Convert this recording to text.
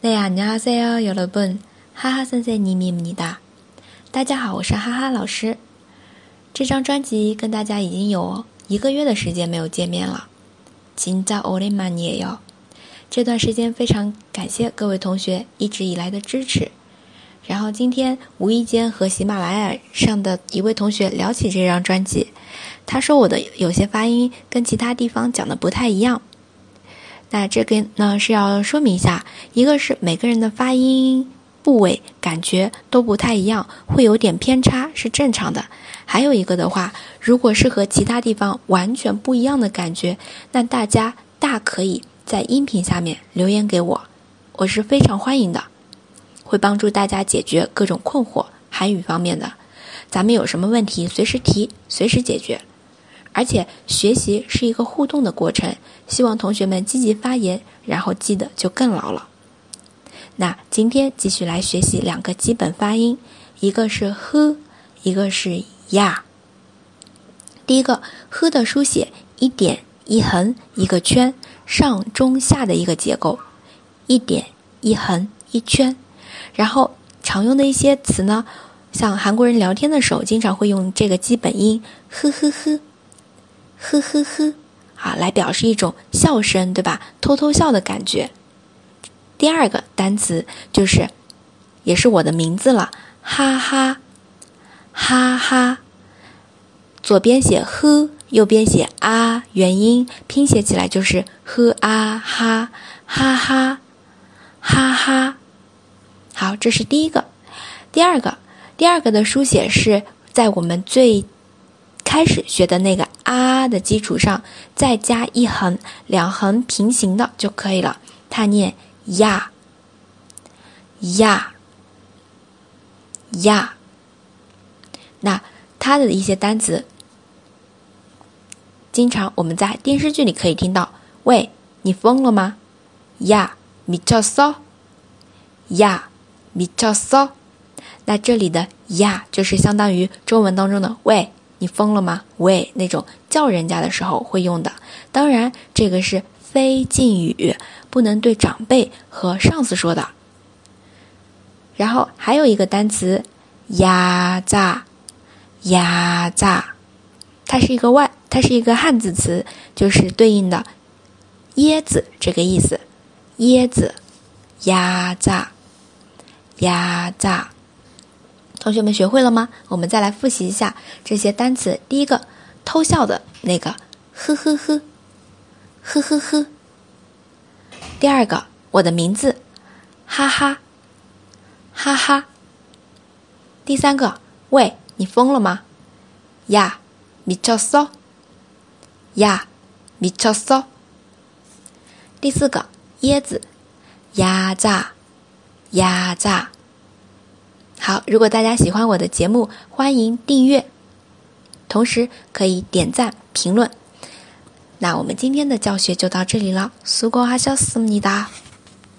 네안녕하세요여러분哈哈선생님입니다大家好，我是哈哈老师。这张专辑跟大家已经有一个月的时间没有见面了，진짜오랜만이에 요。 这段时间非常感谢各位同学一直以来的支持。然后今天无意间和喜马拉雅上的一位同学聊起这张专辑，他说我的有些发音跟其他地方讲的不太一样。 那这个呢是要说明一下，一个是每个人的发音部位感觉都不太一样，会有点偏差是正常的。还有一个的话，如果是和其他地方完全不一样的感觉，那大家大可以在音频下面留言给我，我是非常欢迎的，会帮助大家解决各种困惑，韩语方面的，咱们有什么问题随时提，随时解决。而且学习是一个互动的过程，希望同学们积极发言，然后记得就更牢了。那今天继续来学习两个基本发音，一个是 h，一个是 ya。第一个 h 的书写，一点一横一个圈，上中下的一个结构，一点一横一圈。然后常用的一些词呢，像韩国人聊天的时候，经常会用这个基本音，呵呵呵。呵呵呵，啊，来表示一种笑声，对吧？偷偷笑的感觉。第二个单词就是，也是我的名字了，哈哈，哈哈。左边写呵，右边写啊，元音拼写起来就是呵啊哈，哈哈，哈哈。好，这是第一个。第二个，第二个的书写是在我们最。开始学的那个的基础上再加一横，两横平行的就可以了。它念呀呀呀。那它的一些单词，经常我们在电视剧里可以听到：“喂，你疯了吗？”呀，米乔嗦，呀，米乔嗦。那这里的呀就是相当于中文当中的“喂”。你疯了吗？喂，那种叫人家的时候会用的。当然，这个是非敬语，不能对长辈和上司说的。然后还有一个单词“压榨”，压榨，它是一个外，它是一个汉字词，就是对应的椰子这个意思。椰子，压榨，压榨。同学们学会了吗？我们再来复习一下这些单词。第一个，偷笑的那个，呵呵呵，呵呵呵。第二个，我的名字，哈哈，哈哈。第三个，喂，你疯了吗？呀，미쳤 어？ 呀，미쳤 어？ 第四个，椰子，压榨，压榨。 好，如果大家喜欢我的节目，欢迎订阅，同时可以点赞评论。那我们今天的教学就到这里了，苏国哈小思密达。